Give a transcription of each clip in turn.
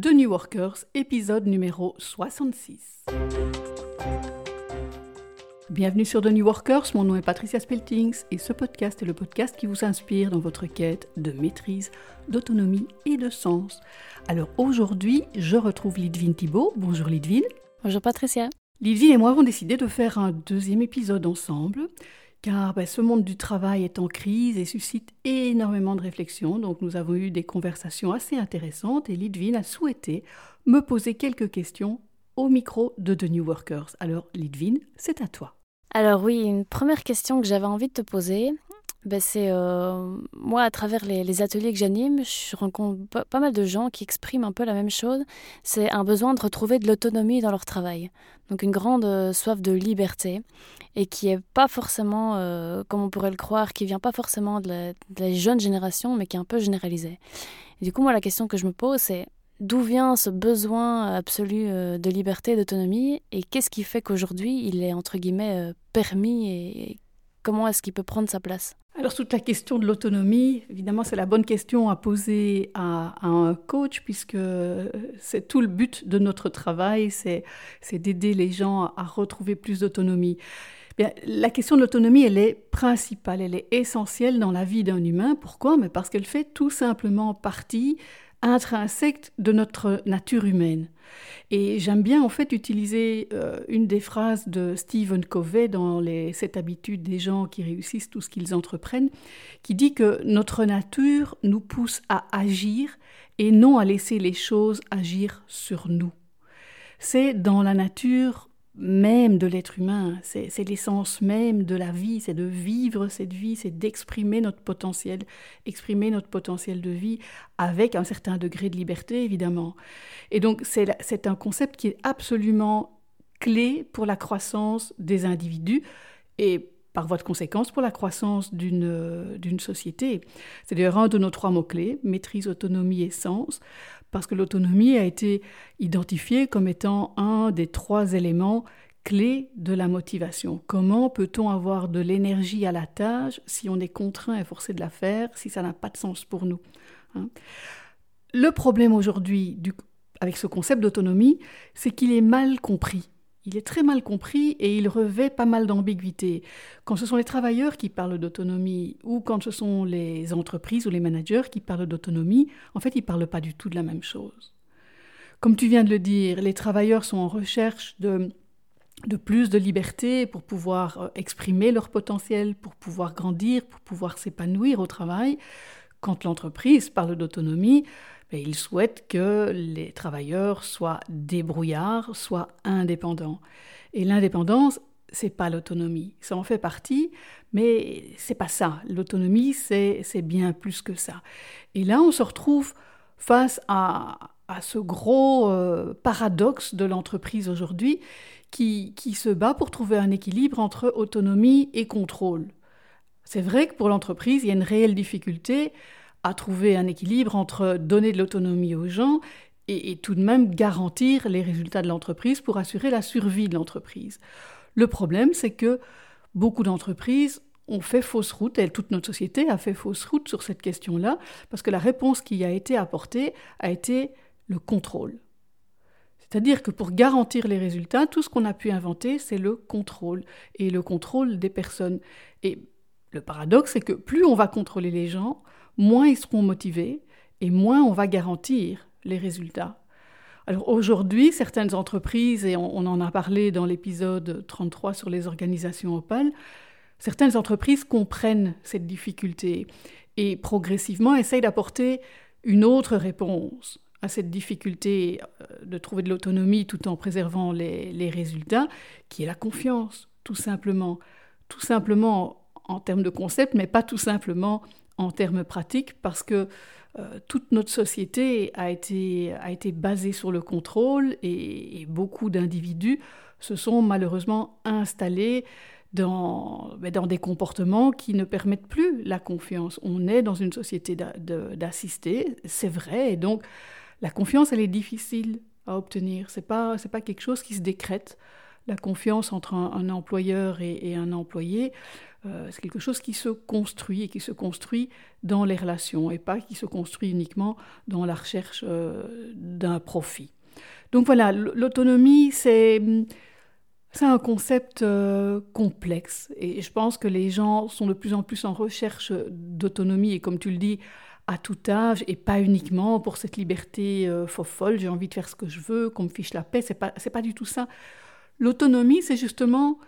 de New Workers, épisode numéro 66. Bienvenue sur The New Workers, mon nom est Patricia Speltings et ce podcast est le podcast qui vous inspire dans votre quête de maîtrise, d'autonomie et de sens. Alors aujourd'hui, je retrouve Lidvine Thibault. Bonjour Lidvine. Bonjour Patricia. Lidvine et moi avons décidé de faire un deuxième épisode ensemble car ben, ce monde du travail est en crise et suscite énormément de réflexions. Donc nous avons eu des conversations assez intéressantes et Lidvine a souhaité me poser quelques questions au micro de The New Workers. Alors Lidvine, c'est à toi. Alors oui, une première question que j'avais envie de te poser, ben c'est euh, moi à travers les, ateliers que j'anime, je rencontre pas, mal de gens qui expriment un peu la même chose. C'est un besoin de retrouver de l'autonomie dans leur travail, donc une grande euh, soif de liberté et qui est pas forcément, euh, comme on pourrait le croire, qui vient pas forcément de la, jeune génération, mais qui est un peu généralisée. Et du coup, moi la question que je me pose, c'est D'où vient ce besoin absolu de liberté d'autonomie et qu'est-ce qui fait qu'aujourd'hui il est entre guillemets permis et comment est-ce qu'il peut prendre sa place? Alors toute la question de l'autonomie, évidemment, c'est la bonne question à poser à, un coach, puisque c'est tout le but de notre travail, c'est d'aider les gens à retrouver plus d'autonomie. La question de l'autonomie, elle est principale, elle est essentielle dans la vie d'un humain. Pourquoi? Mais Parce qu'elle fait tout simplement partie intrinsèque de notre nature humaine. Et j'aime bien en fait utiliser euh, une des phrases de Stephen Covey dans les Sept habitudes des gens qui réussissent tout ce qu'ils entreprennent, qui dit que notre nature nous pousse à agir et non à laisser les choses agir sur nous. C'est dans la nature même de l'être humain, c'est l'essence même de la vie, c'est de vivre cette vie, c'est d'exprimer notre potentiel, exprimer notre potentiel de vie avec un certain degré de liberté, évidemment. Et donc c'est un concept qui est absolument clé pour la croissance des individus et par voie de conséquence pour la croissance d'une société. C'est d'ailleurs un de nos trois mots-clés, maîtrise, autonomie et sens, parce que l'autonomie a été identifiée comme étant un des trois éléments clés de la motivation. Comment peut-on avoir de l'énergie à la tâche si on est contraint et forcé de la faire, si ça n'a pas de sens pour nous hein? Le problème aujourd'hui avec ce concept d'autonomie, c'est qu'il est mal compris il est très mal compris et il revêt pas mal d'ambiguïté. Quand ce sont les travailleurs qui parlent d'autonomie ou quand ce sont les entreprises ou les managers qui parlent d'autonomie, en fait, ils ne parlent pas du tout de la même chose. Comme tu viens de le dire, les travailleurs sont en recherche de, de plus de liberté pour pouvoir euh, exprimer leur potentiel, pour pouvoir grandir, pour pouvoir s'épanouir au travail. Quand l'entreprise parle d'autonomie, il souhaite que les travailleurs soient débrouillards, soient indépendants. Et l'indépendance, c'est pas l'autonomie. Ça en fait partie, mais c'est pas ça. L'autonomie, c'est bien plus que ça. Et là, on se retrouve face à, ce gros euh, paradoxe de l'entreprise aujourd'hui qui, qui se bat pour trouver un équilibre entre autonomie et contrôle. C'est vrai que pour l'entreprise, il y a une réelle difficulté à trouver un équilibre entre donner de l'autonomie aux gens et, tout de même garantir les résultats de l'entreprise pour assurer la survie de l'entreprise. Le problème, c'est que beaucoup d'entreprises ont fait fausse route, et toute notre société a fait fausse route sur cette question-là, parce que la réponse qui a été apportée a été le contrôle. C'est-à-dire que pour garantir les résultats, tout ce qu'on a pu inventer, c'est le contrôle, et le contrôle des personnes. Et le paradoxe, c'est que plus on va contrôler les gens, moins ils seront motivés et moins on va garantir les résultats. Alors aujourd'hui, certaines entreprises, et on, en a parlé dans l'épisode 33 sur les organisations Opal, certaines entreprises comprennent cette difficulté et progressivement essayent d'apporter une autre réponse à cette difficulté euh, de trouver de l'autonomie tout en préservant les, les, résultats, qui est la confiance, tout simplement. Tout simplement en termes de concept, mais pas tout simplement en termes pratiques parce que euh, toute notre société a été, a été basée sur le contrôle et, beaucoup d'individus se sont malheureusement installés dans, ben, dans des comportements qui ne permettent plus la confiance. On est dans une société d'assister, c'est vrai, et donc la confiance, elle est difficile à obtenir. Ce n'est pas, pas quelque chose qui se décrète. la confiance entre un, employeur et, un employé, euh, c'est quelque chose qui se construit et qui se construit dans les relations et pas qui se construit uniquement dans la recherche euh, d'un profit. Donc voilà, l'autonomie, c'est un concept euh, complexe et je pense que les gens sont de plus en plus en recherche d'autonomie et comme tu le dis, à tout âge et pas uniquement pour cette liberté euh, folle, j'ai envie de faire ce que je veux, qu'on me fiche la paix, c'est pas, pas du tout ça. L'autonomie, c'est justement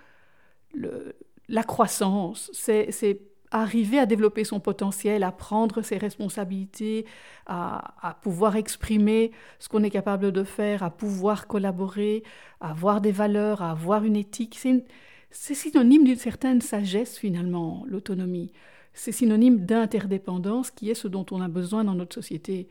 la croissance, c'est, arriver à développer son potentiel, à prendre ses responsabilités, à, pouvoir exprimer ce qu'on est capable de faire, à pouvoir collaborer, à avoir des valeurs, à avoir une éthique. C'est synonyme d'une certaine sagesse finalement, l'autonomie. C'est synonyme d'interdépendance qui est ce dont on a besoin dans notre société.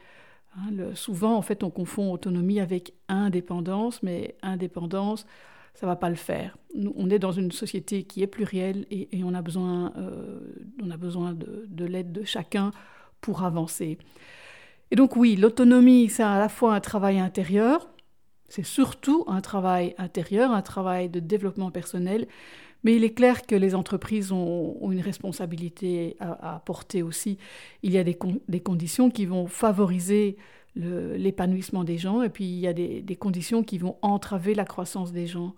Hein, souvent, en fait, on confond autonomie avec indépendance, mais indépendance, ça va pas le faire. On est dans une société qui est plurielle et, on a besoin, euh, on a besoin de, l'aide de chacun pour avancer. Et donc oui, l'autonomie, c'est à la fois un travail intérieur, c'est surtout un travail intérieur, un travail de développement personnel, mais il est clair que les entreprises ont, une responsabilité à, apporter aussi. Il y a des conditions qui vont favoriser l'épanouissement des gens, et puis il y a des, conditions qui vont entraver la croissance des gens.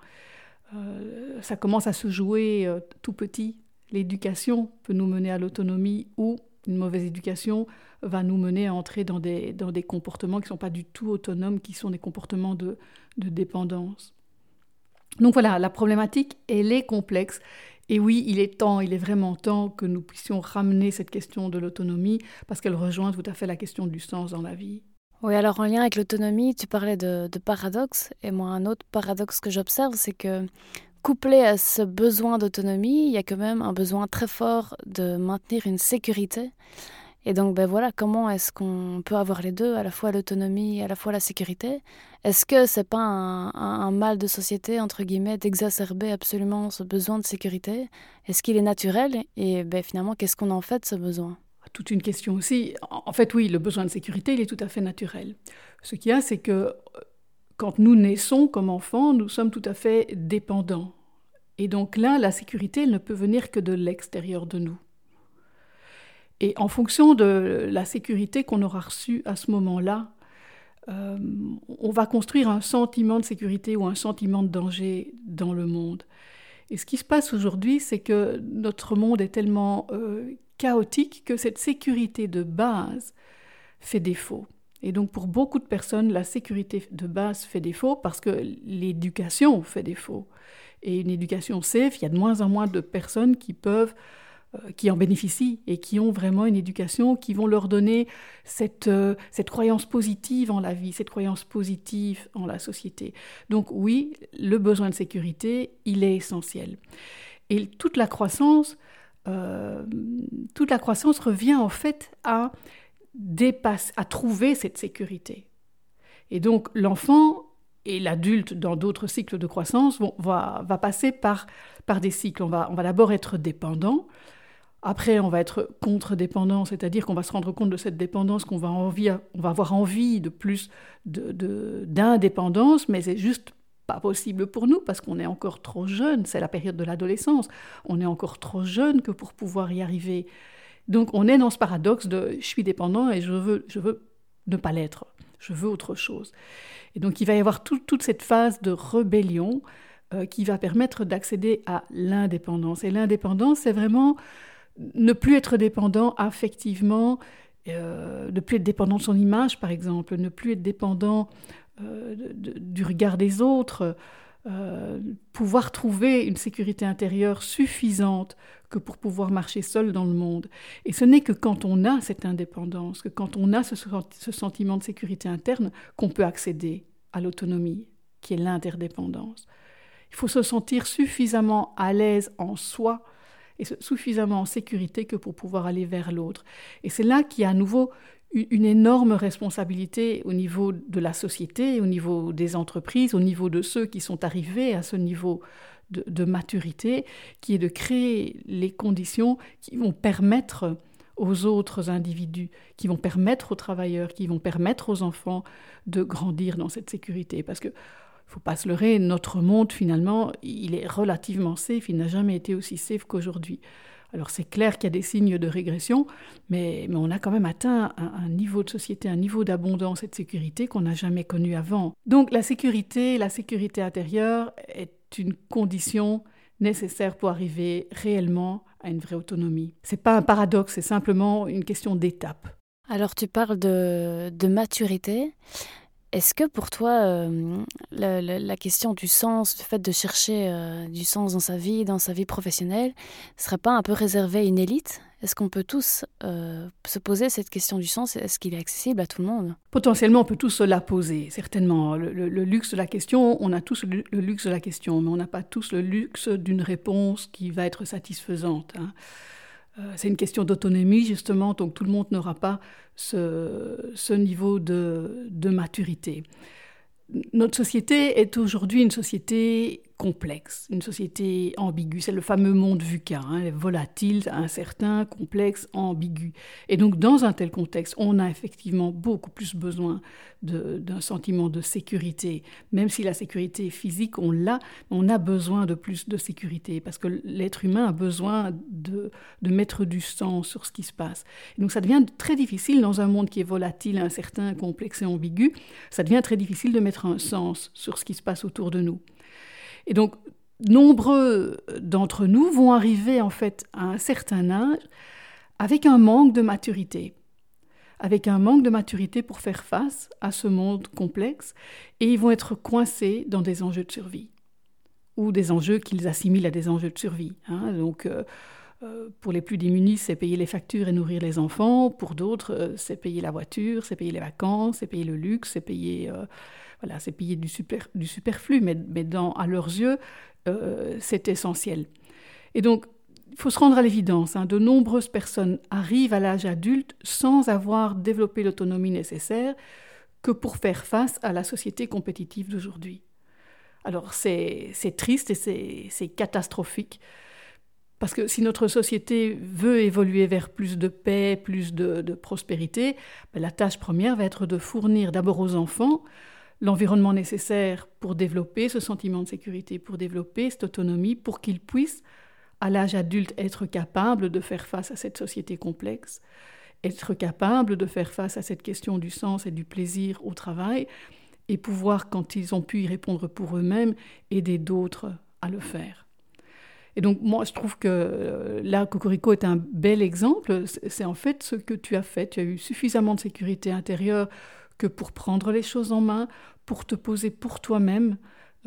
Euh, ça commence à se jouer euh, tout petit. L'éducation peut nous mener à l'autonomie ou une mauvaise éducation va nous mener à entrer dans des, dans des comportements qui ne sont pas du tout autonomes, qui sont des comportements de, de dépendance. Donc voilà, la problématique, elle est complexe. Et oui, il est temps, il est vraiment temps que nous puissions ramener cette question de l'autonomie parce qu'elle rejoint tout à fait la question du sens dans la vie. Oui, alors en lien avec l'autonomie, tu parlais de, paradoxe, et moi un autre paradoxe que j'observe, c'est que couplé à ce besoin d'autonomie, il y a quand même un besoin très fort de maintenir une sécurité. Et donc, ben voilà, comment est-ce qu'on peut avoir les deux, à la fois l'autonomie et à la fois la sécurité? Est-ce que c'est pas un, mal de société, entre guillemets, d'exacerber absolument ce besoin de sécurité? Est-ce qu'il est naturel? Et ben, finalement, qu'est-ce qu'on en fait de ce besoin? Toute une question aussi. En fait, oui, le besoin de sécurité, il est tout à fait naturel. Ce qu'il y a, c'est que euh, quand nous naissons comme enfants, nous sommes tout à fait dépendants. Et donc là, la sécurité, elle ne peut venir que de l'extérieur de nous. Et en fonction de la sécurité qu'on aura reçue à ce moment-là, euh, on va construire un sentiment de sécurité ou un sentiment de danger dans le monde. Et ce qui se passe aujourd'hui, c'est que notre monde est tellement euh, chaotique que cette sécurité de base fait défaut. Et donc pour beaucoup de personnes, la sécurité de base fait défaut parce que l'éducation fait défaut. Et une éducation safe, il y a de moins en moins de personnes qui peuvent euh, qui en bénéficient et qui ont vraiment une éducation qui vont leur donner cette, euh, cette croyance positive en la vie, cette croyance positive en la société. Donc oui, le besoin de sécurité, il est essentiel. Et toute la croissance euh, toute la croissance revient en fait à, à trouver cette sécurité. Et donc l'enfant et l'adulte dans d'autres cycles de croissance vont, va, passer par, par des cycles. On va, on va d'abord être dépendant, après on va être contre-dépendant, c'est-à-dire qu'on va se rendre compte de cette dépendance, qu'on va, on va avoir envie de plus d'indépendance, de, mais c'est juste pas possible pour nous parce qu'on est encore trop jeune, c'est la période de l'adolescence, on est encore trop jeune que pour pouvoir y arriver. Donc on est dans ce paradoxe de je suis dépendant et je veux, je veux ne pas l'être, je veux autre chose. Et donc il va y avoir toute cette phase de rébellion euh, qui va permettre d'accéder à l'indépendance. Et l'indépendance, c'est vraiment ne plus être dépendant affectivement, euh, ne plus être dépendant de son image par exemple, ne plus être dépendant euh, du regard des autres, euh, pouvoir trouver une sécurité intérieure suffisante que pour pouvoir marcher seul dans le monde. Et ce n'est que quand on a cette indépendance, que quand on a ce, ce sentiment de sécurité interne, qu'on peut accéder à l'autonomie, qui est l'interdépendance. Il faut se sentir suffisamment à l'aise en soi et suffisamment en sécurité que pour pouvoir aller vers l'autre. Et c'est là qu'il y a à nouveau une énorme responsabilité au niveau de la société, au niveau des entreprises, au niveau de ceux qui sont arrivés à ce niveau de, maturité, qui est de créer les conditions qui vont permettre aux autres individus, qui vont permettre aux travailleurs, qui vont permettre aux enfants de grandir dans cette sécurité. Parce que faut pas se leurrer, notre monde finalement, il est relativement safe, il n'a jamais été aussi safe qu'aujourd'hui. Alors c'est clair qu'il y a des signes de régression, mais, on a quand même atteint un, niveau de société, un niveau d'abondance et de sécurité qu'on n'a jamais connu avant. Donc la sécurité, la sécurité intérieure est une condition nécessaire pour arriver réellement à une vraie autonomie. C'est pas un paradoxe, c'est simplement une question d'étape. Alors tu parles de, de maturité. Est-ce que pour toi, euh, la, question du sens, le fait de chercher euh, du sens dans sa vie, dans sa vie professionnelle, ne serait pas un peu réservé à une élite? Est-ce qu'on peut tous euh, se poser cette question du sens? Est-ce qu'il est accessible à tout le monde? Potentiellement, on peut tous se la poser, certainement. Le, luxe de la question, on a tous le, luxe de la question, mais on n'a pas tous le luxe d'une réponse qui va être satisfaisante. Hein. Euh, c'est une question d'autonomie, justement, donc tout le monde n'aura pas ce, niveau de, maturité. Notre société est aujourd'hui une société complexe, une société ambiguë. C'est le fameux monde VUCA, hein, volatile, incertain, complexe, ambigu. Et donc, dans un tel contexte, on a effectivement beaucoup plus besoin d'un sentiment de sécurité. Même si la sécurité physique, on l'a, on a besoin de plus de sécurité parce que l'être humain a besoin de, mettre du sens sur ce qui se passe. Et donc, ça devient très difficile dans un monde qui est volatile, incertain, complexe et ambigu. Ça devient très difficile de mettre un sens sur ce qui se passe autour de nous. Et donc, nombreux d'entre nous vont arriver en fait à un certain âge avec un manque de maturité, avec un manque de maturité pour faire face à ce monde complexe, et ils vont être coincés dans des enjeux de survie, ou des enjeux qu'ils assimilent à des enjeux de survie. Hein. Donc, euh, euh, pour les plus démunis, c'est payer les factures et nourrir les enfants. Pour d'autres, euh, c'est payer la voiture, c'est payer les vacances, c'est payer le luxe, c'est payer voilà, c'est payer du, super, du superflu, mais, mais dans, à leurs yeux, euh, c'est essentiel. Et donc, il faut se rendre à l'évidence, hein, de nombreuses personnes arrivent à l'âge adulte sans avoir développé l'autonomie nécessaire que pour faire face à la société compétitive d'aujourd'hui. Alors c'est triste et c'est catastrophique, parce que si notre société veut évoluer vers plus de paix, plus de, de prospérité, ben, la tâche première va être de fournir d'abord aux enfants l'environnement nécessaire pour développer ce sentiment de sécurité, pour développer cette autonomie, pour qu'ils puissent, à l'âge adulte, être capables de faire face à cette société complexe, être capables de faire face à cette question du sens et du plaisir au travail, et pouvoir, quand ils ont pu y répondre pour eux-mêmes, aider d'autres à le faire. Et donc, moi, je trouve que euh, là, Cocorico est un bel exemple. C'est en fait ce que tu as fait. Tu as eu suffisamment de sécurité intérieure que pour prendre les choses en main, pour te poser pour toi-même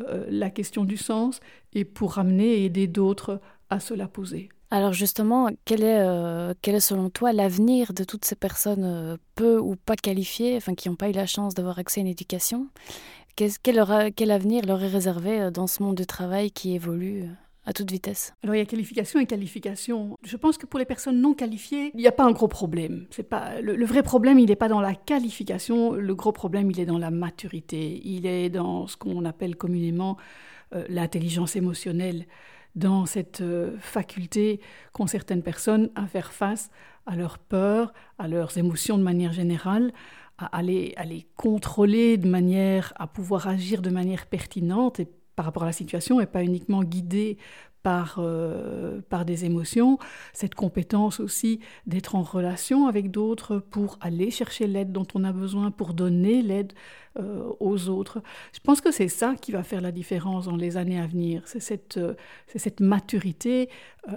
euh, la question du sens et pour ramener et aider d'autres à se la poser. Alors justement, quel est, euh, quel est selon toi l'avenir de toutes ces personnes euh, peu ou pas qualifiées, enfin qui n'ont pas eu la chance d'avoir accès à une éducation? Quel, quel, avenir leur est réservé dans ce monde du travail qui évolue? À toute vitesse Alors il y a qualification et qualification. Je pense que pour les personnes non qualifiées, il n'y a pas un gros problème. C'est pas le, vrai problème, il n'est pas dans la qualification. Le gros problème, il est dans la maturité. Il est dans ce qu'on appelle communément euh, l'intelligence émotionnelle, dans cette euh, faculté qu'ont certaines personnes à faire face à leurs peurs, à leurs émotions de manière générale, à à les contrôler de manière à pouvoir agir de manière pertinente par rapport à la situation et pas uniquement guidé par, euh, par des émotions, cette compétence aussi d'être en relation avec d'autres pour aller chercher l'aide dont on a besoin, pour donner l'aide euh, aux autres. Je pense que c'est ça qui va faire la différence dans les années à venir. C'est cette, euh, cette maturité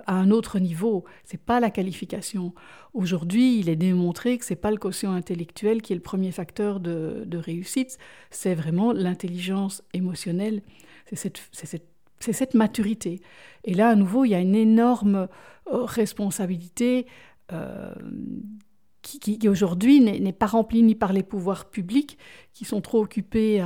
à un autre niveau. C'est pas la qualification. Aujourd'hui, il est démontré que c'est pas le quotient intellectuel qui est le premier facteur de, de réussite. C'est vraiment l'intelligence émotionnelle c'est cette, maturité. Et là, à nouveau, il y a une énorme euh, responsabilité euh, qui, aujourd'hui n'est pas remplie ni par les pouvoirs publics, qui sont trop occupés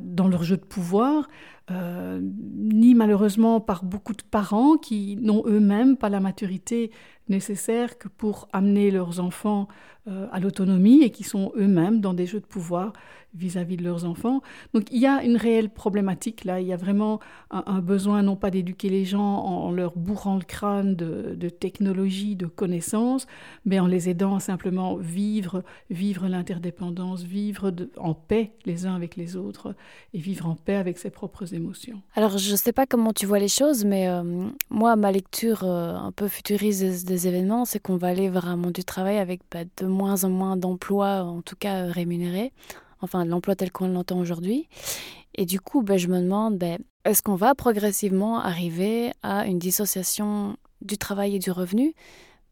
dans leur jeu de pouvoir, euh, ni malheureusement par beaucoup de parents qui n'ont eux-mêmes pas la maturité nécessaires que pour amener leurs enfants euh, à l'autonomie et qui sont eux-mêmes dans des jeux de pouvoir vis-à-vis de leurs enfants. Donc il y a une réelle problématique là, il y a vraiment un, besoin non pas d'éduquer les gens en, leur bourrant le crâne de, de technologie, de connaissances, mais en les aidant à simplement vivre, vivre l'interdépendance, vivre en paix les uns avec les autres et vivre en paix avec ses propres Alors je ne sais pas comment tu vois les choses, mais euh, moi ma lecture euh, un peu futuriste des, événements, c'est qu'on va aller vers un monde du travail avec bah, de moins en moins d'emplois, en tout cas euh, rémunérés, enfin l'emploi tel qu'on l'entend aujourd'hui. Et du coup, ben, je me demande, ben, est-ce qu'on va progressivement arriver à une dissociation du travail et du revenu?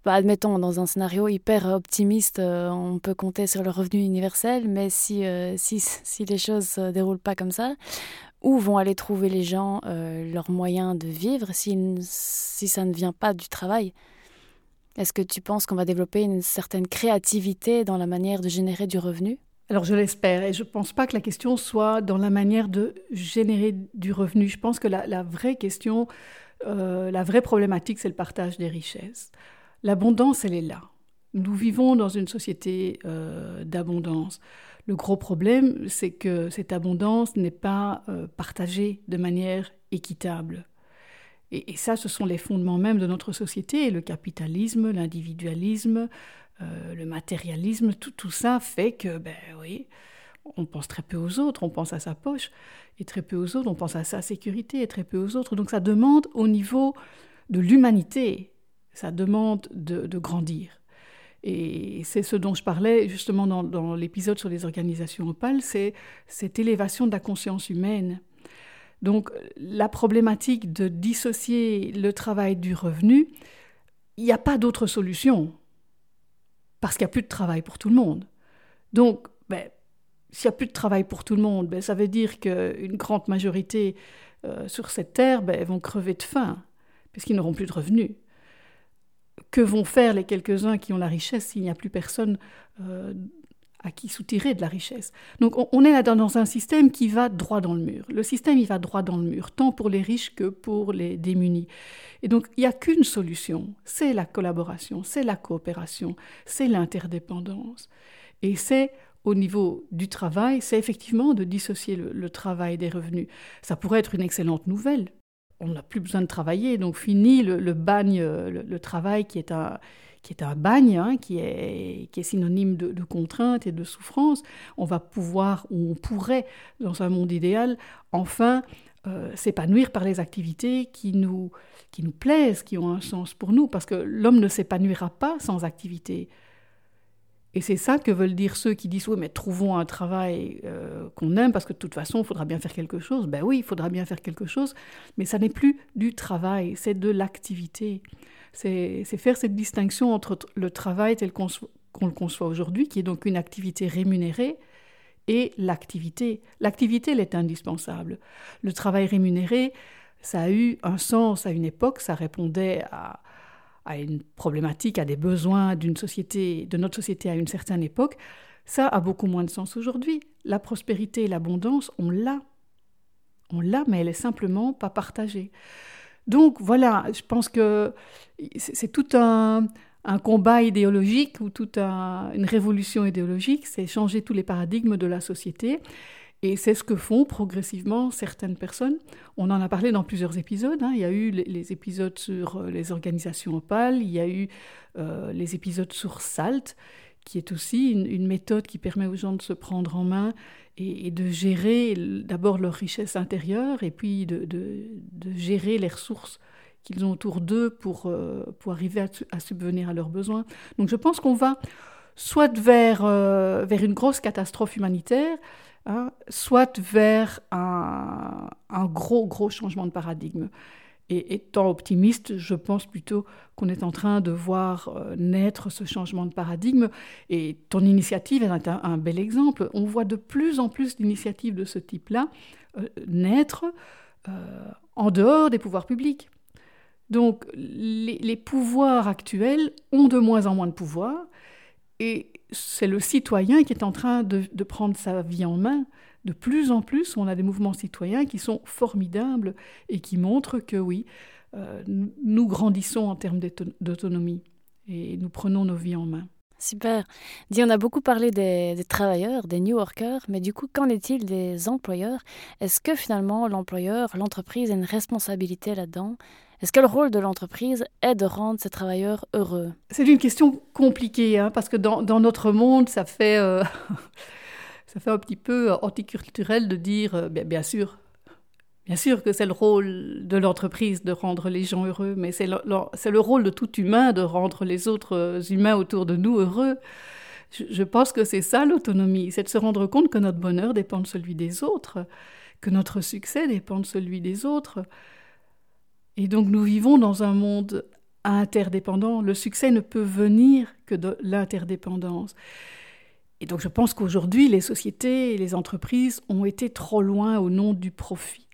Bah, Admettons, dans un scénario hyper optimiste, on peut compter sur le revenu universel, mais si, si, si les choses ne se déroulent pas comme ça, où vont aller trouver les gens leurs moyens de vivre si, si ça ne vient pas du travail? Est-ce que tu penses qu'on va développer une certaine créativité dans la manière de générer du revenu? Alors je l'espère et je ne pense pas que la question soit dans la manière de générer du revenu. Je pense que la, vraie question, euh, la vraie problématique, c'est le partage des richesses. L'abondance, elle est là. Nous vivons dans une société euh, d'abondance. Le gros problème, c'est que cette abondance n'est pas euh, partagée de manière équitable. Et, ça, ce sont les fondements même de notre société, le capitalisme, l'individualisme, euh, le matérialisme, tout, tout ça fait que, ben oui, on pense très peu aux autres, on pense à sa poche, et très peu aux autres, on pense à sa sécurité, et très peu aux autres. Donc ça demande au niveau de l'humanité, ça demande de, grandir. Et c'est ce dont je parlais justement dans, l'épisode sur les organisations opales, c'est cette élévation de la conscience humaine. Donc la problématique de dissocier le travail du revenu, il n'y a pas d'autre solution, parce qu'il n'y a plus de travail pour tout le monde. Donc, ben, s'il n'y a plus de travail pour tout le monde, ben, ça veut dire qu'une grande majorité euh, sur cette terre ben, vont crever de faim, puisqu'ils n'auront plus de revenus. Que vont faire les quelques-uns qui ont la richesse s'il n'y a plus personne euh, à qui soutirer de la richesse. Donc on, est là dans un système qui va droit dans le mur. Le système, il va droit dans le mur, tant pour les riches que pour les démunis. Et donc il n'y a qu'une solution, c'est la collaboration, c'est la coopération, c'est l'interdépendance. Et c'est au niveau du travail, c'est effectivement de dissocier le, travail des revenus. Ça pourrait être une excellente nouvelle. On n'a plus besoin de travailler, donc fini le, bagne, le travail qui est un qui est un bagne, hein, qui, est, qui est synonyme de, contrainte et de souffrance, on va pouvoir, ou on pourrait, dans un monde idéal, enfin euh, s'épanouir par les activités qui nous, qui nous plaisent, qui ont un sens pour nous, parce que l'homme ne s'épanouira pas sans activité. Et c'est ça que veulent dire ceux qui disent oui, mais trouvons un travail euh, qu'on aime parce que de toute façon, il faudra bien faire quelque chose. Ben oui, il faudra bien faire quelque chose, mais ça n'est plus du travail, c'est de l'activité c'est faire cette distinction entre le travail tel qu'on le conçoit aujourd'hui, qui est donc une activité rémunérée, et l'activité. L'activité, elle est indispensable. Le travail rémunéré, ça a eu un sens à une époque, ça répondait à, une problématique, à des besoins d'une société, de notre société à une certaine époque. Ça a beaucoup moins de sens aujourd'hui. La prospérité et l'abondance, on l'a. On l'a, mais elle est simplement pas partagée. Donc voilà, je pense que c'est tout un, combat idéologique ou toute une révolution idéologique, c'est changer tous les paradigmes de la société. Et c'est ce que font progressivement certaines personnes. On en a parlé dans plusieurs épisodes. Hein. Il y a eu les, épisodes sur euh, les organisations opales, il y a eu euh, les épisodes sur SALT, qui est aussi une, méthode qui permet aux gens de se prendre en main et, de gérer d'abord leur richesse intérieure et puis de, gérer les ressources qu'ils ont autour d'eux pour, euh, pour arriver à, subvenir à leurs besoins. Donc je pense qu'on va soit vers, vers une grosse catastrophe humanitaire, hein, soit vers un, gros, gros changement de paradigme. Et étant optimiste, je pense plutôt qu'on est en train de voir euh, naître ce changement de paradigme. Et ton initiative est un, bel exemple. On voit de plus en plus d'initiatives de ce type-là euh, naître euh, en dehors des pouvoirs publics. Donc les, pouvoirs actuels ont de moins en moins de pouvoir. Et c'est le citoyen qui est en train de prendre sa vie en main de plus en plus, on a des mouvements citoyens qui sont formidables et qui montrent que oui, euh, nous grandissons en termes d'autonomie. et nous prenons nos vies en main. Super. On a beaucoup parlé des, travailleurs, des new workers, mais du coup, qu'en est-il des employeurs? Est-ce que finalement l'employeur, l'entreprise a une responsabilité là-dedans? Est-ce que le rôle de l'entreprise est de rendre ses travailleurs heureux? C'est une question compliquée, hein, parce que dans, notre monde, ça fait, euh, ça fait un petit peu anticulturel de dire, euh, bien sûr, Bien sûr que c'est le rôle de l'entreprise de rendre les gens heureux, mais c'est le, rôle de tout humain de rendre les autres euh, humains autour de nous heureux. Je, pense que c'est ça l'autonomie, c'est de se rendre compte que notre bonheur dépend de celui des autres, que notre succès dépend de celui des autres. Et donc nous vivons dans un monde interdépendant. Le succès ne peut venir que de l'interdépendance. Et donc je pense qu'aujourd'hui, les sociétés et les entreprises ont été trop loin au nom du profit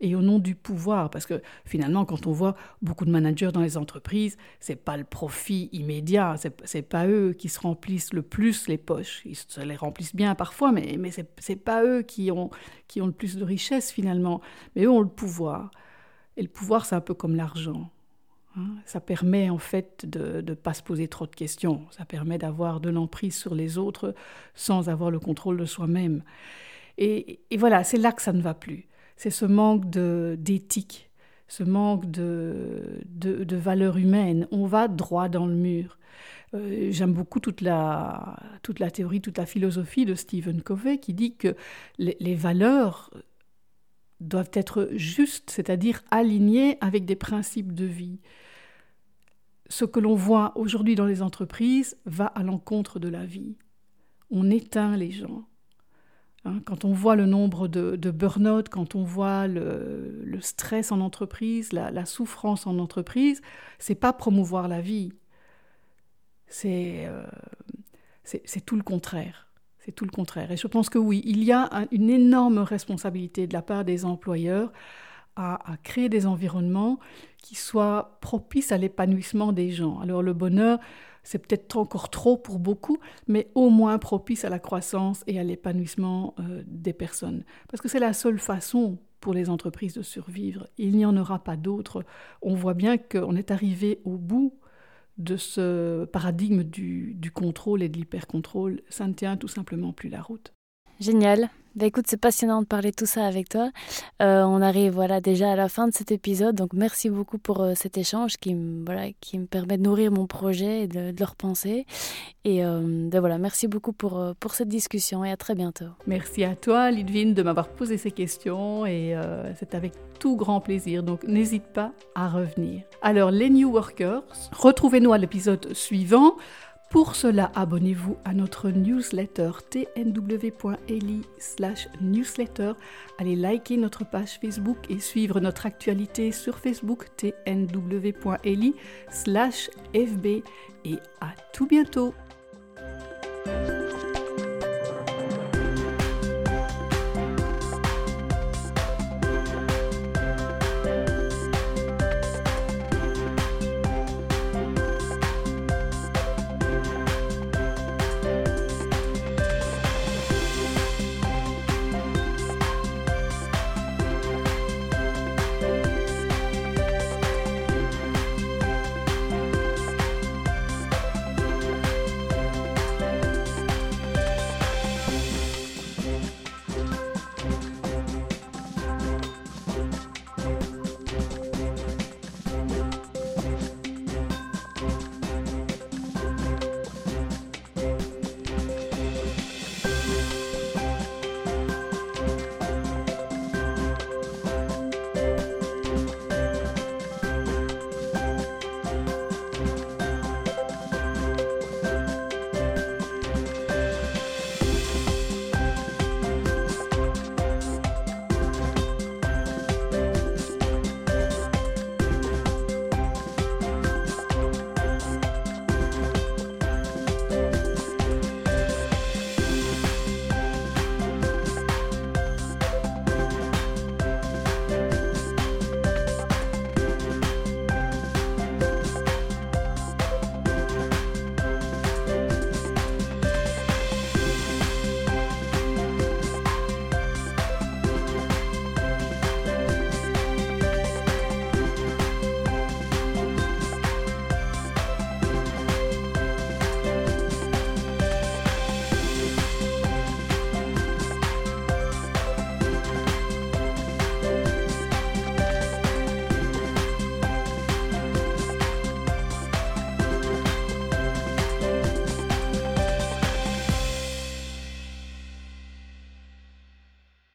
et au nom du pouvoir. Parce que finalement, quand on voit beaucoup de managers dans les entreprises, c'est pas le profit immédiat, c'est, pas eux qui se remplissent le plus les poches. Ils se les remplissent bien parfois, mais, mais c'est, pas eux qui ont, le plus de richesse finalement. Mais eux ont le pouvoir. Et le pouvoir, c'est un peu comme l'argent. Hein. Ça permet en fait de ne pas se poser trop de questions. Ça permet d'avoir de l'emprise sur les autres sans avoir le contrôle de soi-même. Et voilà, c'est là que ça ne va plus c'est ce manque d'éthique, ce manque de, de, valeurs humaines. On va droit dans le mur. Euh, j'aime beaucoup toute la, toute la théorie, toute la philosophie de Stephen Covey qui dit que les, valeurs doivent être justes, c'est-à-dire alignées avec des principes de vie. Ce que l'on voit aujourd'hui dans les entreprises va à l'encontre de la vie. On éteint les gens. Hein, quand on voit le nombre de, burn-out, quand on voit le, stress en entreprise, la, souffrance en entreprise, c'est pas promouvoir la vie. Euh, c'est tout le contraire. C'est tout le contraire. Et je pense que oui, il y a une énorme responsabilité de la part des employeurs à, à créer des environnements qui soient propices à l'épanouissement des gens. Alors le bonheur, c'est peut-être encore trop pour beaucoup, mais au moins propice à la croissance et à l'épanouissement euh, des personnes. Parce que c'est la seule façon pour les entreprises de survivre. Il n'y en aura pas d'autre. On voit bien qu'on est arrivé au bout de ce paradigme du, du contrôle et de l'hypercontrôle. Ça ne tient tout simplement plus la route. Génial. Bah, écoute, c'est passionnant de parler tout ça avec toi. Euh, on arrive voilà déjà à la fin de cet épisode, donc merci beaucoup pour euh, cet échange qui me voilà qui me permet de nourrir mon projet et de, le repenser. Et euh, bah, voilà, merci beaucoup pour pour cette discussion et à très bientôt. Merci à toi, Lidvine, de m'avoir posé ces questions et c'est avec tout grand plaisir. Donc n'hésite pas à revenir. Alors les New Workers, retrouvez-nous à l'épisode suivant. Pour cela, abonnez-vous à notre newsletter tnw.eli slash newsletter. Allez liker notre page Facebook et suivre notre actualité sur Facebook tnw.eli slash fb. Et à tout bientôt